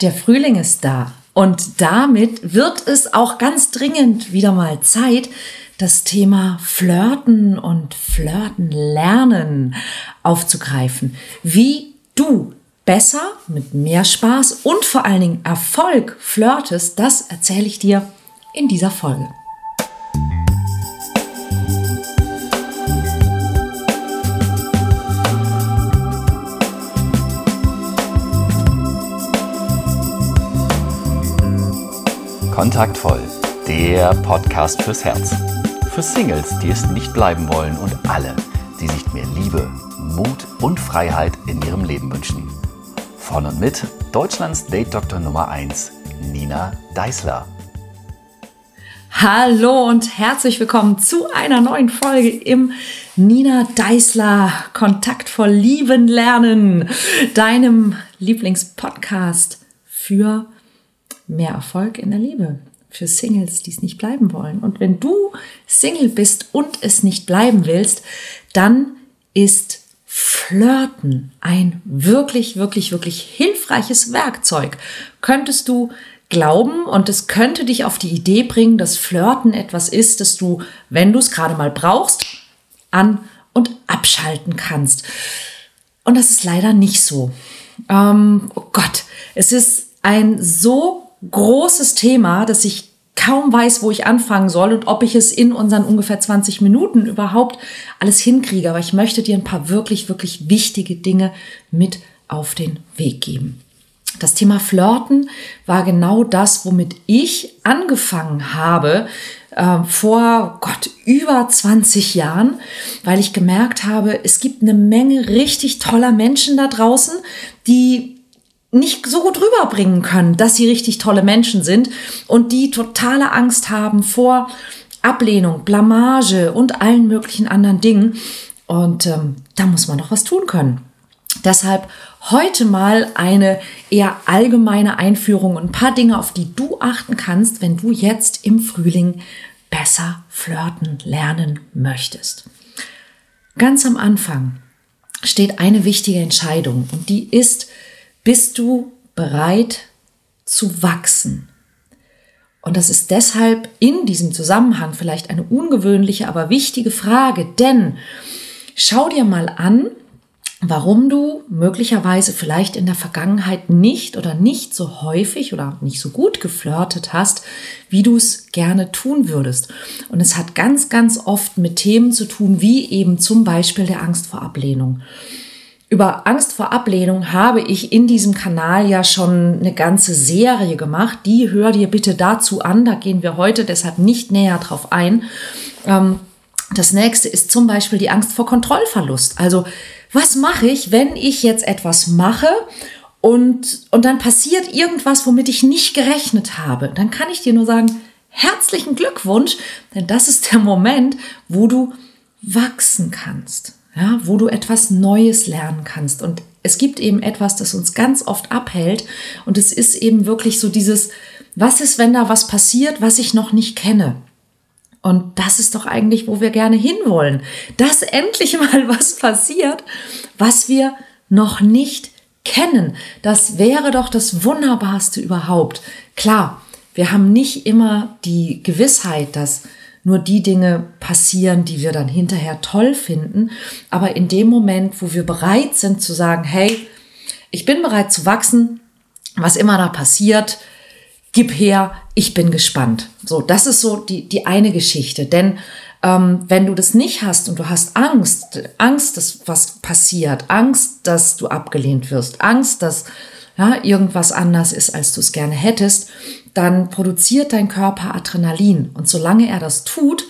Der Frühling ist da und damit wird es auch ganz dringend wieder mal Zeit, das Thema Flirten und Flirten lernen aufzugreifen. Wie du besser, mit mehr Spaß und vor allen Dingen Erfolg flirtest, das erzähle ich dir in dieser Folge. Kontaktvoll, der Podcast fürs Herz. Für Singles, die es nicht bleiben wollen und alle, die sich mehr Liebe, Mut und Freiheit in ihrem Leben wünschen. Von und mit Deutschlands Date-Doktor Nummer 1, Nina Deißler. Hallo und herzlich willkommen zu einer neuen Folge im Nina Deißler Kontaktvoll Lieben Lernen, deinem Lieblingspodcast für mehr Erfolg in der Liebe für Singles, die es nicht bleiben wollen. Und wenn du Single bist und es nicht bleiben willst, dann ist Flirten ein wirklich, wirklich, wirklich hilfreiches Werkzeug. Könntest du glauben und es könnte dich auf die Idee bringen, dass Flirten etwas ist, das du, wenn du es gerade mal brauchst, an und abschalten kannst. Und das ist leider nicht so. Ähm, oh Gott, es ist ein so großes Thema, dass ich kaum weiß, wo ich anfangen soll und ob ich es in unseren ungefähr 20 Minuten überhaupt alles hinkriege. Aber ich möchte dir ein paar wirklich, wirklich wichtige Dinge mit auf den Weg geben. Das Thema Flirten war genau das, womit ich angefangen habe äh, vor Gott über 20 Jahren, weil ich gemerkt habe, es gibt eine Menge richtig toller Menschen da draußen, die nicht so gut rüberbringen können, dass sie richtig tolle Menschen sind und die totale Angst haben vor Ablehnung, Blamage und allen möglichen anderen Dingen. Und ähm, da muss man noch was tun können. Deshalb heute mal eine eher allgemeine Einführung und ein paar Dinge, auf die du achten kannst, wenn du jetzt im Frühling besser flirten lernen möchtest. Ganz am Anfang steht eine wichtige Entscheidung und die ist, bist du bereit zu wachsen? Und das ist deshalb in diesem Zusammenhang vielleicht eine ungewöhnliche, aber wichtige Frage, denn schau dir mal an, warum du möglicherweise vielleicht in der Vergangenheit nicht oder nicht so häufig oder nicht so gut geflirtet hast, wie du es gerne tun würdest. Und es hat ganz, ganz oft mit Themen zu tun, wie eben zum Beispiel der Angst vor Ablehnung. Über Angst vor Ablehnung habe ich in diesem Kanal ja schon eine ganze Serie gemacht. Die hör dir bitte dazu an. Da gehen wir heute deshalb nicht näher drauf ein. Ähm, das nächste ist zum Beispiel die Angst vor Kontrollverlust. Also, was mache ich, wenn ich jetzt etwas mache und, und dann passiert irgendwas, womit ich nicht gerechnet habe? Dann kann ich dir nur sagen, herzlichen Glückwunsch, denn das ist der Moment, wo du wachsen kannst ja, wo du etwas Neues lernen kannst. Und es gibt eben etwas, das uns ganz oft abhält. Und es ist eben wirklich so dieses, was ist, wenn da was passiert, was ich noch nicht kenne? Und das ist doch eigentlich, wo wir gerne hinwollen. Dass endlich mal was passiert, was wir noch nicht kennen. Das wäre doch das Wunderbarste überhaupt. Klar, wir haben nicht immer die Gewissheit, dass nur die Dinge passieren, die wir dann hinterher toll finden. Aber in dem Moment, wo wir bereit sind zu sagen, hey, ich bin bereit zu wachsen, was immer da passiert, gib her, ich bin gespannt. So, das ist so die, die eine Geschichte. Denn ähm, wenn du das nicht hast und du hast Angst, Angst, dass was passiert, Angst, dass du abgelehnt wirst, Angst, dass ja, irgendwas anders ist, als du es gerne hättest, dann produziert dein Körper Adrenalin. Und solange er das tut,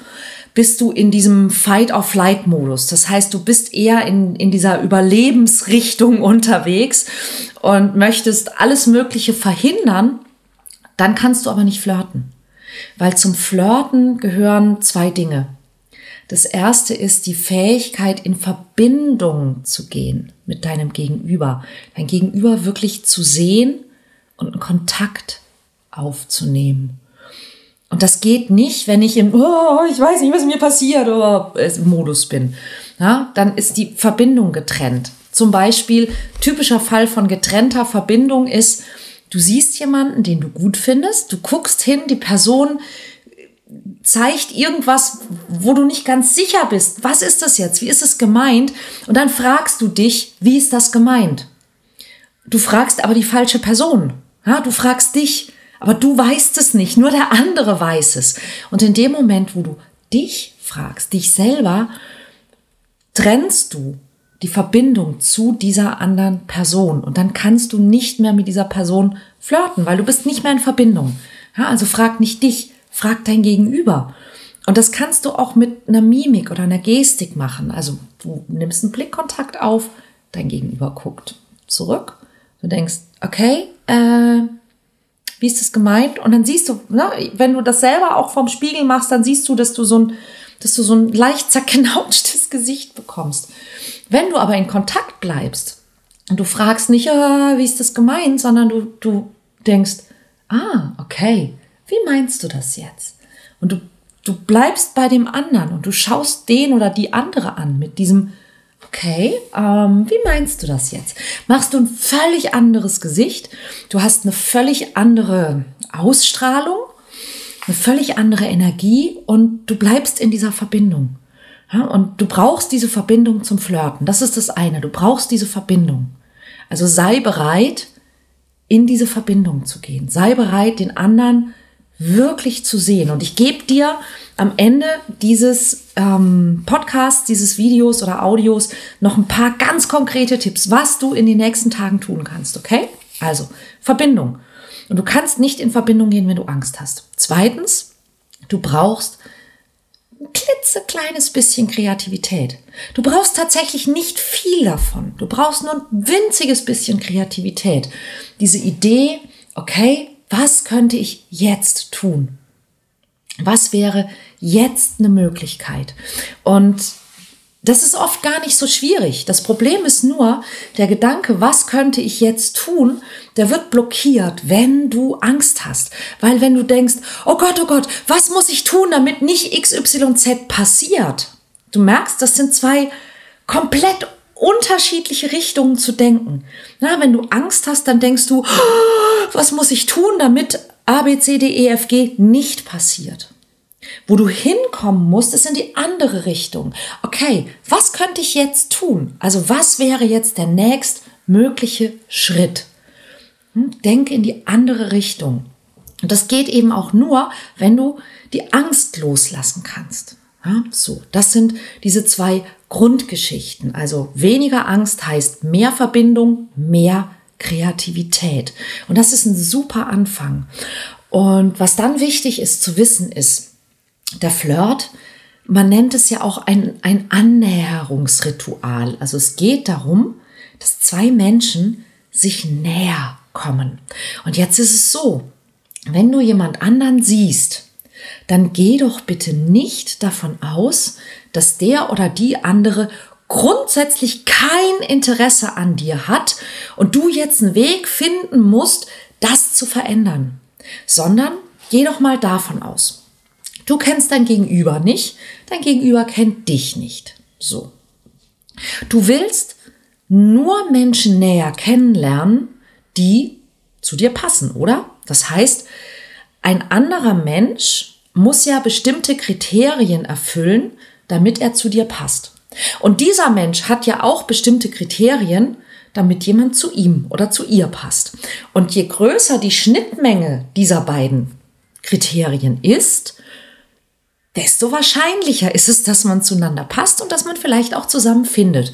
bist du in diesem Fight-or-Flight-Modus. Das heißt, du bist eher in, in dieser Überlebensrichtung unterwegs und möchtest alles Mögliche verhindern. Dann kannst du aber nicht flirten. Weil zum Flirten gehören zwei Dinge. Das erste ist die Fähigkeit, in Verbindung zu gehen mit deinem Gegenüber. Dein Gegenüber wirklich zu sehen und einen Kontakt aufzunehmen. Und das geht nicht, wenn ich im, oh, ich weiß nicht, was mir passiert, oder im Modus bin. Ja, dann ist die Verbindung getrennt. Zum Beispiel, typischer Fall von getrennter Verbindung ist, Du siehst jemanden, den du gut findest, du guckst hin, die Person zeigt irgendwas, wo du nicht ganz sicher bist. Was ist das jetzt? Wie ist es gemeint? Und dann fragst du dich, wie ist das gemeint? Du fragst aber die falsche Person. Ja, du fragst dich, aber du weißt es nicht, nur der andere weiß es. Und in dem Moment, wo du dich fragst, dich selber, trennst du die Verbindung zu dieser anderen Person. Und dann kannst du nicht mehr mit dieser Person flirten, weil du bist nicht mehr in Verbindung. Ja, also frag nicht dich, frag dein Gegenüber. Und das kannst du auch mit einer Mimik oder einer Gestik machen. Also du nimmst einen Blickkontakt auf, dein Gegenüber guckt zurück. Du denkst, okay, äh, wie ist das gemeint? Und dann siehst du, ne, wenn du das selber auch vom Spiegel machst, dann siehst du, dass du so ein, dass du so ein leicht zerknautschtes Gesicht bekommst. Wenn du aber in Kontakt bleibst und du fragst nicht, oh, wie ist das gemeint, sondern du, du denkst, ah, okay, wie meinst du das jetzt? Und du, du bleibst bei dem anderen und du schaust den oder die andere an mit diesem, okay, ähm, wie meinst du das jetzt? Machst du ein völlig anderes Gesicht, du hast eine völlig andere Ausstrahlung, eine völlig andere Energie und du bleibst in dieser Verbindung. Ja, und du brauchst diese Verbindung zum Flirten. Das ist das eine. Du brauchst diese Verbindung. Also sei bereit, in diese Verbindung zu gehen. Sei bereit, den anderen wirklich zu sehen. Und ich gebe dir am Ende dieses ähm, Podcasts, dieses Videos oder Audios noch ein paar ganz konkrete Tipps, was du in den nächsten Tagen tun kannst. Okay? Also Verbindung. Und du kannst nicht in Verbindung gehen, wenn du Angst hast. Zweitens, du brauchst ein klitzekleines bisschen Kreativität. Du brauchst tatsächlich nicht viel davon. Du brauchst nur ein winziges bisschen Kreativität. Diese Idee, okay, was könnte ich jetzt tun? Was wäre jetzt eine Möglichkeit? Und das ist oft gar nicht so schwierig. Das Problem ist nur, der Gedanke, was könnte ich jetzt tun, der wird blockiert, wenn du Angst hast. Weil wenn du denkst, oh Gott, oh Gott, was muss ich tun, damit nicht XYZ passiert? Du merkst, das sind zwei komplett unterschiedliche Richtungen zu denken. Na, wenn du Angst hast, dann denkst du, oh, was muss ich tun, damit A, B, C, D, E, F, G nicht passiert. Wo du hinkommen musst, ist in die andere Richtung. Okay, was könnte ich jetzt tun? Also was wäre jetzt der nächst mögliche Schritt? Hm? Denke in die andere Richtung. Und das geht eben auch nur, wenn du die Angst loslassen kannst. Ja, so, das sind diese zwei Grundgeschichten. Also weniger Angst heißt mehr Verbindung, mehr Kreativität. Und das ist ein super Anfang. Und was dann wichtig ist zu wissen ist, der Flirt, man nennt es ja auch ein, ein Annäherungsritual. Also es geht darum, dass zwei Menschen sich näher kommen. Und jetzt ist es so, wenn du jemand anderen siehst, dann geh doch bitte nicht davon aus, dass der oder die andere grundsätzlich kein Interesse an dir hat und du jetzt einen Weg finden musst, das zu verändern, sondern geh doch mal davon aus. Du kennst dein Gegenüber nicht, dein Gegenüber kennt dich nicht. So. Du willst nur Menschen näher kennenlernen, die zu dir passen, oder? Das heißt, ein anderer Mensch muss ja bestimmte Kriterien erfüllen, damit er zu dir passt. Und dieser Mensch hat ja auch bestimmte Kriterien, damit jemand zu ihm oder zu ihr passt. Und je größer die Schnittmenge dieser beiden Kriterien ist, desto wahrscheinlicher ist es, dass man zueinander passt und dass man vielleicht auch zusammen findet.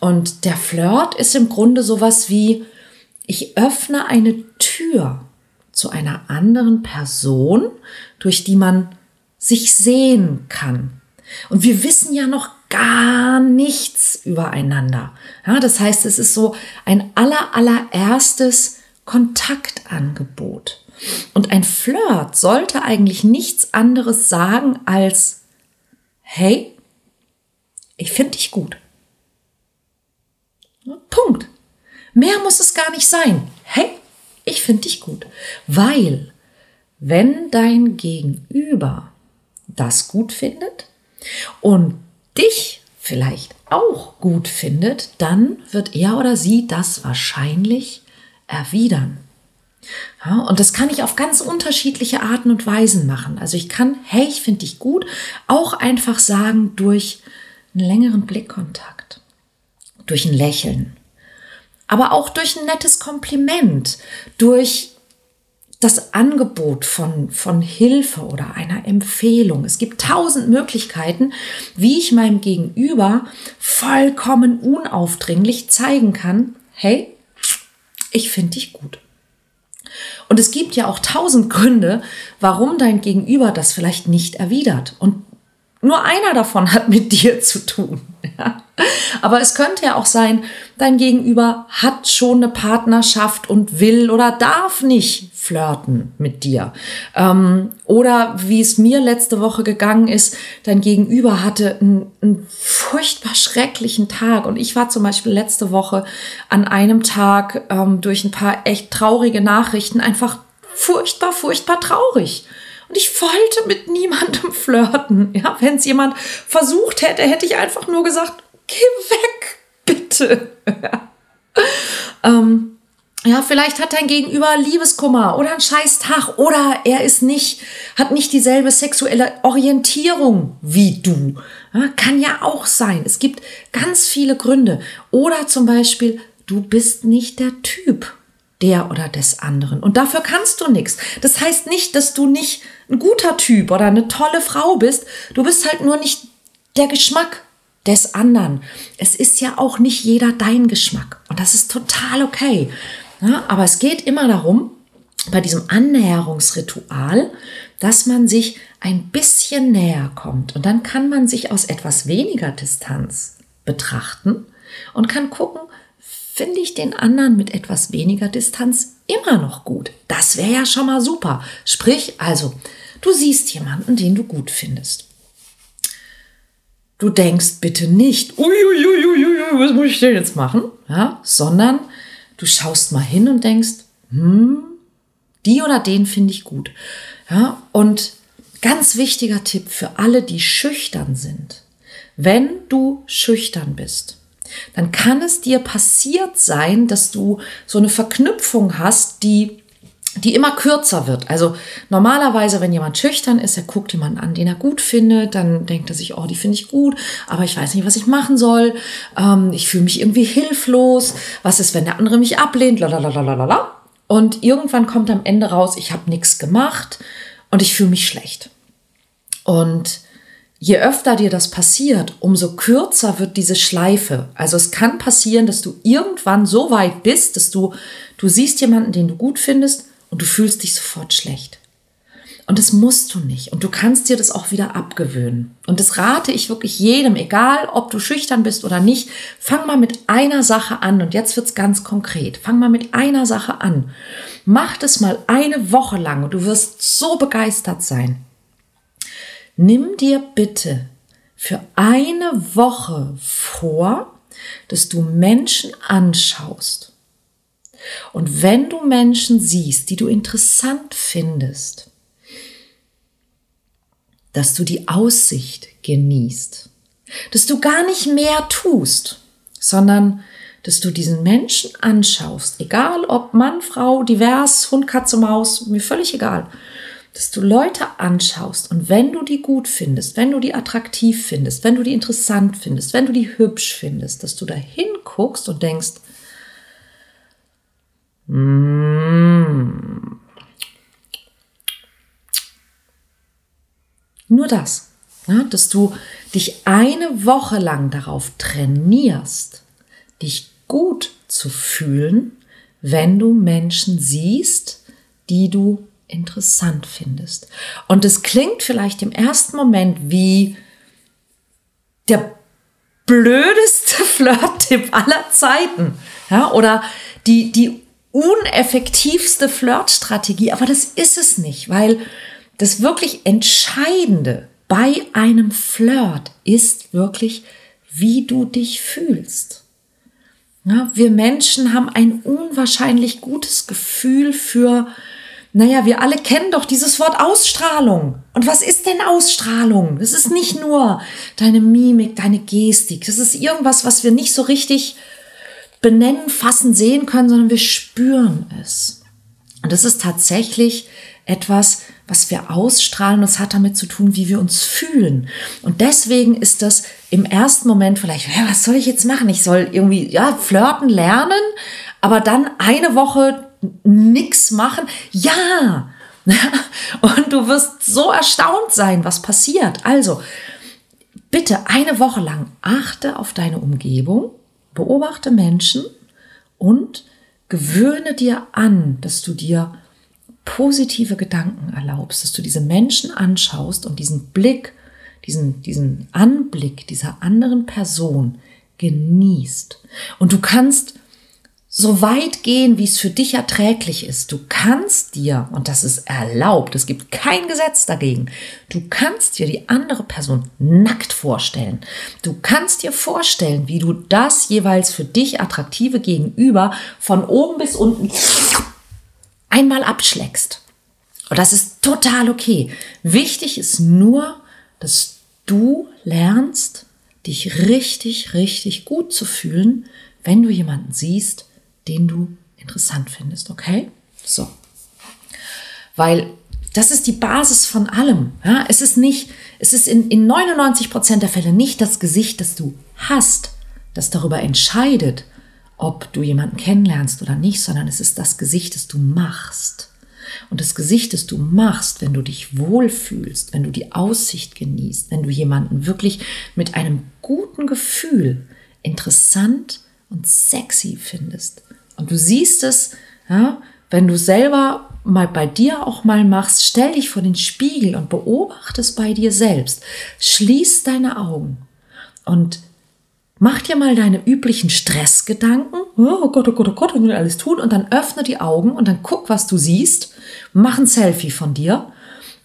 Und der Flirt ist im Grunde sowas wie, ich öffne eine Tür zu einer anderen Person, durch die man sich sehen kann. Und wir wissen ja noch gar nichts übereinander. Ja, das heißt, es ist so ein aller, allererstes Kontaktangebot. Und ein Flirt sollte eigentlich nichts anderes sagen als, hey, ich finde dich gut. Punkt. Mehr muss es gar nicht sein. Hey, ich finde dich gut. Weil, wenn dein Gegenüber das gut findet und dich vielleicht auch gut findet, dann wird er oder sie das wahrscheinlich erwidern. Ja, und das kann ich auf ganz unterschiedliche Arten und Weisen machen. Also ich kann, hey, ich finde dich gut, auch einfach sagen durch einen längeren Blickkontakt, durch ein Lächeln, aber auch durch ein nettes Kompliment, durch das Angebot von, von Hilfe oder einer Empfehlung. Es gibt tausend Möglichkeiten, wie ich meinem Gegenüber vollkommen unaufdringlich zeigen kann, hey, ich finde dich gut. Und es gibt ja auch tausend Gründe, warum dein Gegenüber das vielleicht nicht erwidert. Und nur einer davon hat mit dir zu tun. Aber es könnte ja auch sein, dein Gegenüber hat schon eine Partnerschaft und will oder darf nicht flirten mit dir. Ähm, oder wie es mir letzte Woche gegangen ist, dein Gegenüber hatte einen, einen furchtbar schrecklichen Tag. Und ich war zum Beispiel letzte Woche an einem Tag ähm, durch ein paar echt traurige Nachrichten einfach furchtbar, furchtbar traurig. Und ich wollte mit niemandem flirten. Ja, wenn es jemand versucht hätte, hätte ich einfach nur gesagt, geh weg, bitte. ähm, ja, vielleicht hat dein Gegenüber Liebeskummer oder einen scheiß Tag oder er ist nicht, hat nicht dieselbe sexuelle Orientierung wie du. Ja, kann ja auch sein. Es gibt ganz viele Gründe. Oder zum Beispiel, du bist nicht der Typ der oder des anderen. Und dafür kannst du nichts. Das heißt nicht, dass du nicht ein guter Typ oder eine tolle Frau bist. Du bist halt nur nicht der Geschmack des anderen. Es ist ja auch nicht jeder dein Geschmack. Und das ist total okay. Ja, aber es geht immer darum, bei diesem Annäherungsritual, dass man sich ein bisschen näher kommt. Und dann kann man sich aus etwas weniger Distanz betrachten und kann gucken, finde ich den anderen mit etwas weniger Distanz immer noch gut. Das wäre ja schon mal super. Sprich, also, du siehst jemanden, den du gut findest. Du denkst bitte nicht, uiuiuiui, was muss ich denn jetzt machen? Ja, sondern du schaust mal hin und denkst, hm, die oder den finde ich gut. Ja, und ganz wichtiger Tipp für alle, die schüchtern sind. Wenn du schüchtern bist, dann kann es dir passiert sein, dass du so eine Verknüpfung hast, die die immer kürzer wird. Also normalerweise, wenn jemand schüchtern ist, er guckt jemanden an, den er gut findet, dann denkt er sich, oh, die finde ich gut, aber ich weiß nicht, was ich machen soll. Ähm, ich fühle mich irgendwie hilflos. Was ist, wenn der andere mich ablehnt? Lalalala. Und irgendwann kommt am Ende raus, ich habe nichts gemacht und ich fühle mich schlecht. Und je öfter dir das passiert, umso kürzer wird diese Schleife. Also es kann passieren, dass du irgendwann so weit bist, dass du, du siehst jemanden, den du gut findest und du fühlst dich sofort schlecht. Und das musst du nicht. Und du kannst dir das auch wieder abgewöhnen. Und das rate ich wirklich jedem, egal ob du schüchtern bist oder nicht. Fang mal mit einer Sache an. Und jetzt wird's ganz konkret. Fang mal mit einer Sache an. Mach das mal eine Woche lang und du wirst so begeistert sein. Nimm dir bitte für eine Woche vor, dass du Menschen anschaust. Und wenn du Menschen siehst, die du interessant findest, dass du die Aussicht genießt, dass du gar nicht mehr tust, sondern dass du diesen Menschen anschaust, egal ob Mann, Frau, divers, Hund, Katze, Maus, mir völlig egal, dass du Leute anschaust und wenn du die gut findest, wenn du die attraktiv findest, wenn du die interessant findest, wenn du die hübsch findest, dass du da hinguckst und denkst, mm, nur das, ja, dass du dich eine Woche lang darauf trainierst, dich gut zu fühlen, wenn du Menschen siehst, die du interessant findest. Und es klingt vielleicht im ersten Moment wie der blödeste Flirt-Tipp aller Zeiten. Ja, oder die, die uneffektivste Flirtstrategie. Aber das ist es nicht, weil das wirklich Entscheidende bei einem Flirt ist wirklich, wie du dich fühlst. Ja, wir Menschen haben ein unwahrscheinlich gutes Gefühl für naja, wir alle kennen doch dieses Wort Ausstrahlung. Und was ist denn Ausstrahlung? Das ist nicht nur deine Mimik, deine Gestik. Das ist irgendwas, was wir nicht so richtig benennen, fassen, sehen können, sondern wir spüren es. Und das ist tatsächlich etwas, was wir ausstrahlen und es hat damit zu tun, wie wir uns fühlen. Und deswegen ist das im ersten Moment vielleicht, ja, was soll ich jetzt machen? Ich soll irgendwie, ja, flirten lernen, aber dann eine Woche nichts machen. Ja! Und du wirst so erstaunt sein, was passiert. Also, bitte eine Woche lang achte auf deine Umgebung, beobachte Menschen und gewöhne dir an, dass du dir positive Gedanken erlaubst, dass du diese Menschen anschaust und diesen Blick, diesen, diesen Anblick dieser anderen Person genießt. Und du kannst so weit gehen, wie es für dich erträglich ist. Du kannst dir, und das ist erlaubt, es gibt kein Gesetz dagegen, du kannst dir die andere Person nackt vorstellen. Du kannst dir vorstellen, wie du das jeweils für dich attraktive Gegenüber von oben bis unten einmal abschlägst. Und das ist total okay. Wichtig ist nur, dass du lernst, dich richtig, richtig gut zu fühlen, wenn du jemanden siehst, den du interessant findest, okay? So. Weil das ist die Basis von allem. Ja? Es ist nicht, es ist in, in 99 Prozent der Fälle nicht das Gesicht, das du hast, das darüber entscheidet, ob du jemanden kennenlernst oder nicht, sondern es ist das Gesicht, das du machst. Und das Gesicht, das du machst, wenn du dich wohlfühlst, wenn du die Aussicht genießt, wenn du jemanden wirklich mit einem guten Gefühl interessant und sexy findest, und du siehst es, ja, wenn du selber mal bei dir auch mal machst, stell dich vor den Spiegel und beobachte es bei dir selbst. Schließ deine Augen und mach dir mal deine üblichen Stressgedanken. Oh Gott, oh Gott, oh Gott, was will ich alles tun? Und dann öffne die Augen und dann guck, was du siehst. Mach ein Selfie von dir.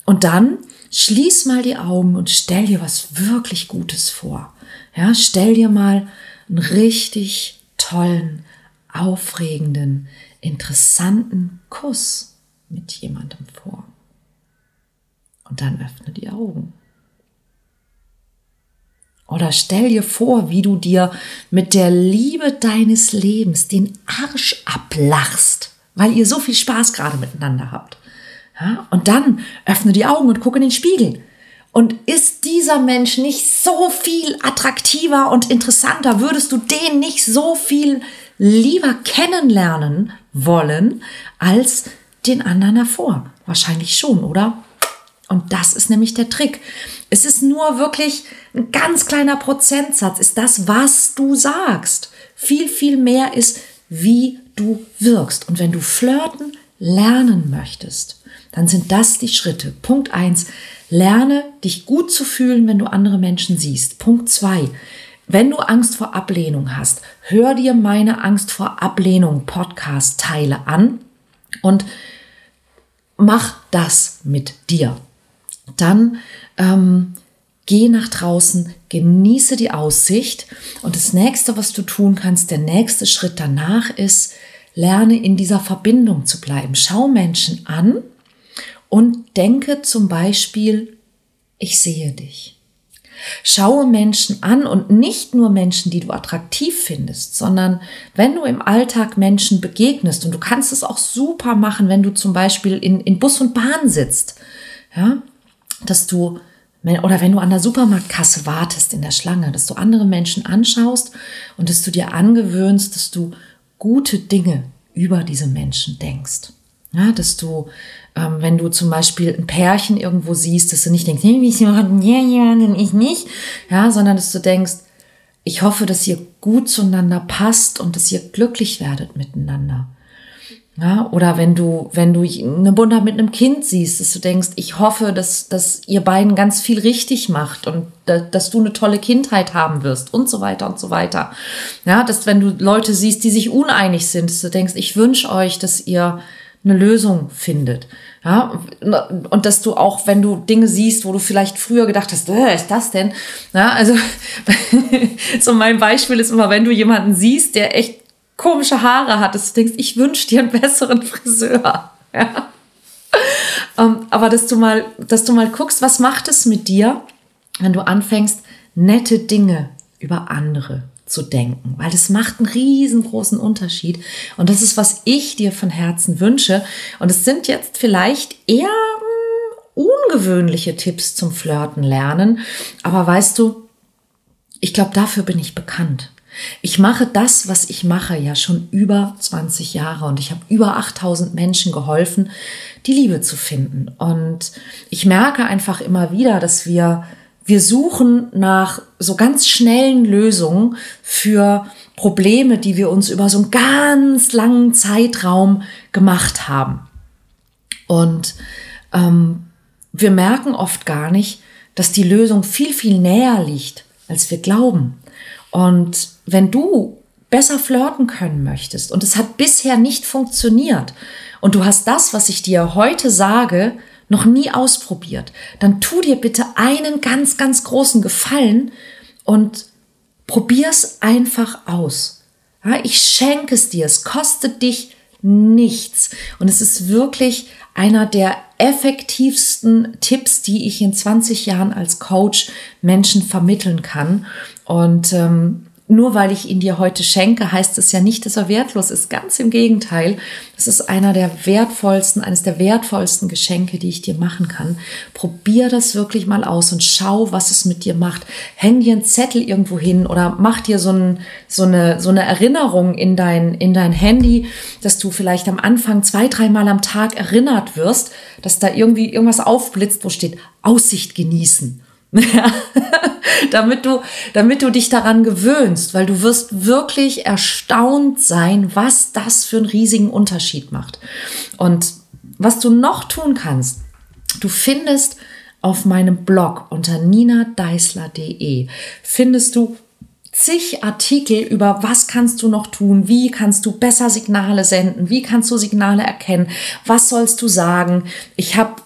Und dann schließ mal die Augen und stell dir was wirklich Gutes vor. Ja, stell dir mal einen richtig tollen, aufregenden, interessanten Kuss mit jemandem vor. Und dann öffne die Augen. Oder stell dir vor, wie du dir mit der Liebe deines Lebens den Arsch ablachst, weil ihr so viel Spaß gerade miteinander habt. Ja? Und dann öffne die Augen und gucke in den Spiegel. Und ist dieser Mensch nicht so viel attraktiver und interessanter? Würdest du den nicht so viel lieber kennenlernen wollen als den anderen davor. Wahrscheinlich schon, oder? Und das ist nämlich der Trick. Es ist nur wirklich ein ganz kleiner Prozentsatz, ist das, was du sagst. Viel, viel mehr ist, wie du wirkst. Und wenn du flirten lernen möchtest, dann sind das die Schritte. Punkt eins: Lerne dich gut zu fühlen, wenn du andere Menschen siehst. Punkt zwei: wenn du Angst vor Ablehnung hast, hör dir meine Angst vor Ablehnung Podcast-Teile an und mach das mit dir. Dann ähm, geh nach draußen, genieße die Aussicht und das nächste, was du tun kannst, der nächste Schritt danach ist, lerne in dieser Verbindung zu bleiben. Schau Menschen an und denke zum Beispiel, ich sehe dich. Schaue Menschen an und nicht nur Menschen, die du attraktiv findest, sondern wenn du im Alltag Menschen begegnest und du kannst es auch super machen, wenn du zum Beispiel in, in Bus und Bahn sitzt, ja, dass du oder wenn du an der Supermarktkasse wartest in der Schlange, dass du andere Menschen anschaust und dass du dir angewöhnst, dass du gute Dinge über diese Menschen denkst. Ja, dass du ähm, wenn du zum Beispiel ein Pärchen irgendwo siehst, dass du nicht denkst, hey, wie sie machen ja jemanden, ich nicht, ja, sondern dass du denkst, ich hoffe, dass ihr gut zueinander passt und dass ihr glücklich werdet miteinander. Ja, oder wenn du, wenn du eine Mutter mit einem Kind siehst, dass du denkst, ich hoffe, dass, dass ihr beiden ganz viel richtig macht und da, dass du eine tolle Kindheit haben wirst und so weiter und so weiter. Ja, dass wenn du Leute siehst, die sich uneinig sind, dass du denkst, ich wünsche euch, dass ihr eine Lösung findet. Ja, und dass du auch, wenn du Dinge siehst, wo du vielleicht früher gedacht hast, äh, ist das denn? Ja, also so mein Beispiel ist immer, wenn du jemanden siehst, der echt komische Haare hat, dass du denkst, ich wünsche dir einen besseren Friseur. Ja. Um, ähm, aber dass du mal, dass du mal guckst, was macht es mit dir, wenn du anfängst, nette Dinge über andere zu denken, weil das macht einen riesengroßen Unterschied. Und das ist, was ich dir von Herzen wünsche. Und es sind jetzt vielleicht eher hm, ungewöhnliche Tipps zum Flirten lernen. Aber weißt du, ich glaube, dafür bin ich bekannt. Ich mache das, was ich mache, ja schon über 20 Jahre und ich habe über 8000 Menschen geholfen, die Liebe zu finden. Und ich merke einfach immer wieder, dass wir wir suchen nach so ganz schnellen Lösungen für Probleme, die wir uns über so einen ganz langen Zeitraum gemacht haben. Und ähm, wir merken oft gar nicht, dass die Lösung viel, viel näher liegt, als wir glauben. Und wenn du besser flirten können möchtest und es hat bisher nicht funktioniert und du hast das, was ich dir heute sage, noch nie ausprobiert, dann tu dir bitte einen ganz, ganz großen Gefallen und probier's einfach aus. Ja, ich schenke es dir, es kostet dich nichts. Und es ist wirklich einer der effektivsten Tipps, die ich in 20 Jahren als Coach Menschen vermitteln kann. Und ähm, nur weil ich ihn dir heute schenke, heißt es ja nicht, dass er wertlos ist. Ganz im Gegenteil. Das ist einer der wertvollsten, eines der wertvollsten Geschenke, die ich dir machen kann. Probier das wirklich mal aus und schau, was es mit dir macht. Häng dir einen Zettel irgendwo hin oder mach dir so, ein, so, eine, so eine Erinnerung in dein, in dein Handy, dass du vielleicht am Anfang zwei, dreimal am Tag erinnert wirst, dass da irgendwie irgendwas aufblitzt, wo steht Aussicht genießen damit du, damit du dich daran gewöhnst, weil du wirst wirklich erstaunt sein, was das für einen riesigen Unterschied macht. Und was du noch tun kannst, du findest auf meinem Blog unter ninadeisler.de findest du zig Artikel über was kannst du noch tun, wie kannst du besser Signale senden, wie kannst du Signale erkennen, was sollst du sagen. Ich habe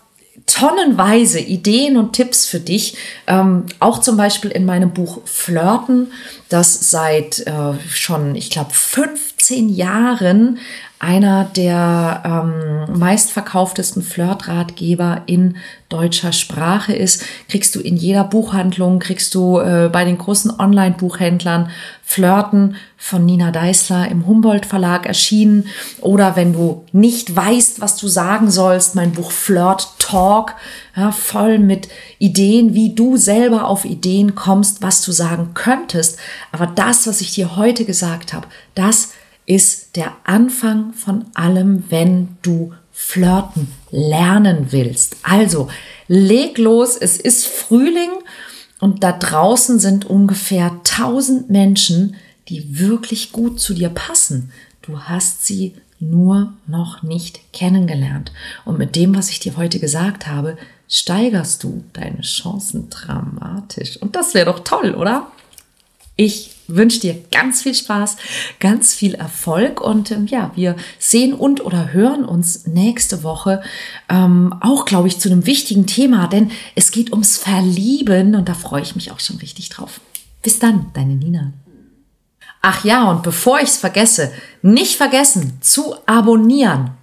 tonnenweise Ideen und Tipps für dich. Ähm, auch zum Beispiel in meinem Buch Flirten, das seit äh, schon, ich glaube, 15 Jahren einer der ähm, meistverkauftesten Flirtratgeber in deutscher Sprache ist, kriegst du in jeder Buchhandlung, kriegst du äh, bei den großen Online-Buchhändlern Flirten von Nina Deißler im Humboldt Verlag erschienen. Oder wenn du nicht weißt, was du sagen sollst, mein Buch Flirt Talk, ja, voll mit Ideen, wie du selber auf Ideen kommst, was du sagen könntest. Aber das, was ich dir heute gesagt habe, das ist der Anfang von allem, wenn du flirten lernen willst. Also leg los, es ist Frühling und da draußen sind ungefähr 1000 Menschen, die wirklich gut zu dir passen. Du hast sie nur noch nicht kennengelernt. Und mit dem, was ich dir heute gesagt habe, steigerst du deine Chancen dramatisch. Und das wäre doch toll, oder? Ich wünsche dir ganz viel Spaß, ganz viel Erfolg und ähm, ja, wir sehen und oder hören uns nächste Woche ähm, auch, glaube ich, zu einem wichtigen Thema, denn es geht ums Verlieben und da freue ich mich auch schon richtig drauf. Bis dann, deine Nina. Ach ja, und bevor ich es vergesse, nicht vergessen zu abonnieren